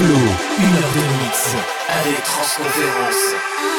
Une heure de mix avec Transconférence.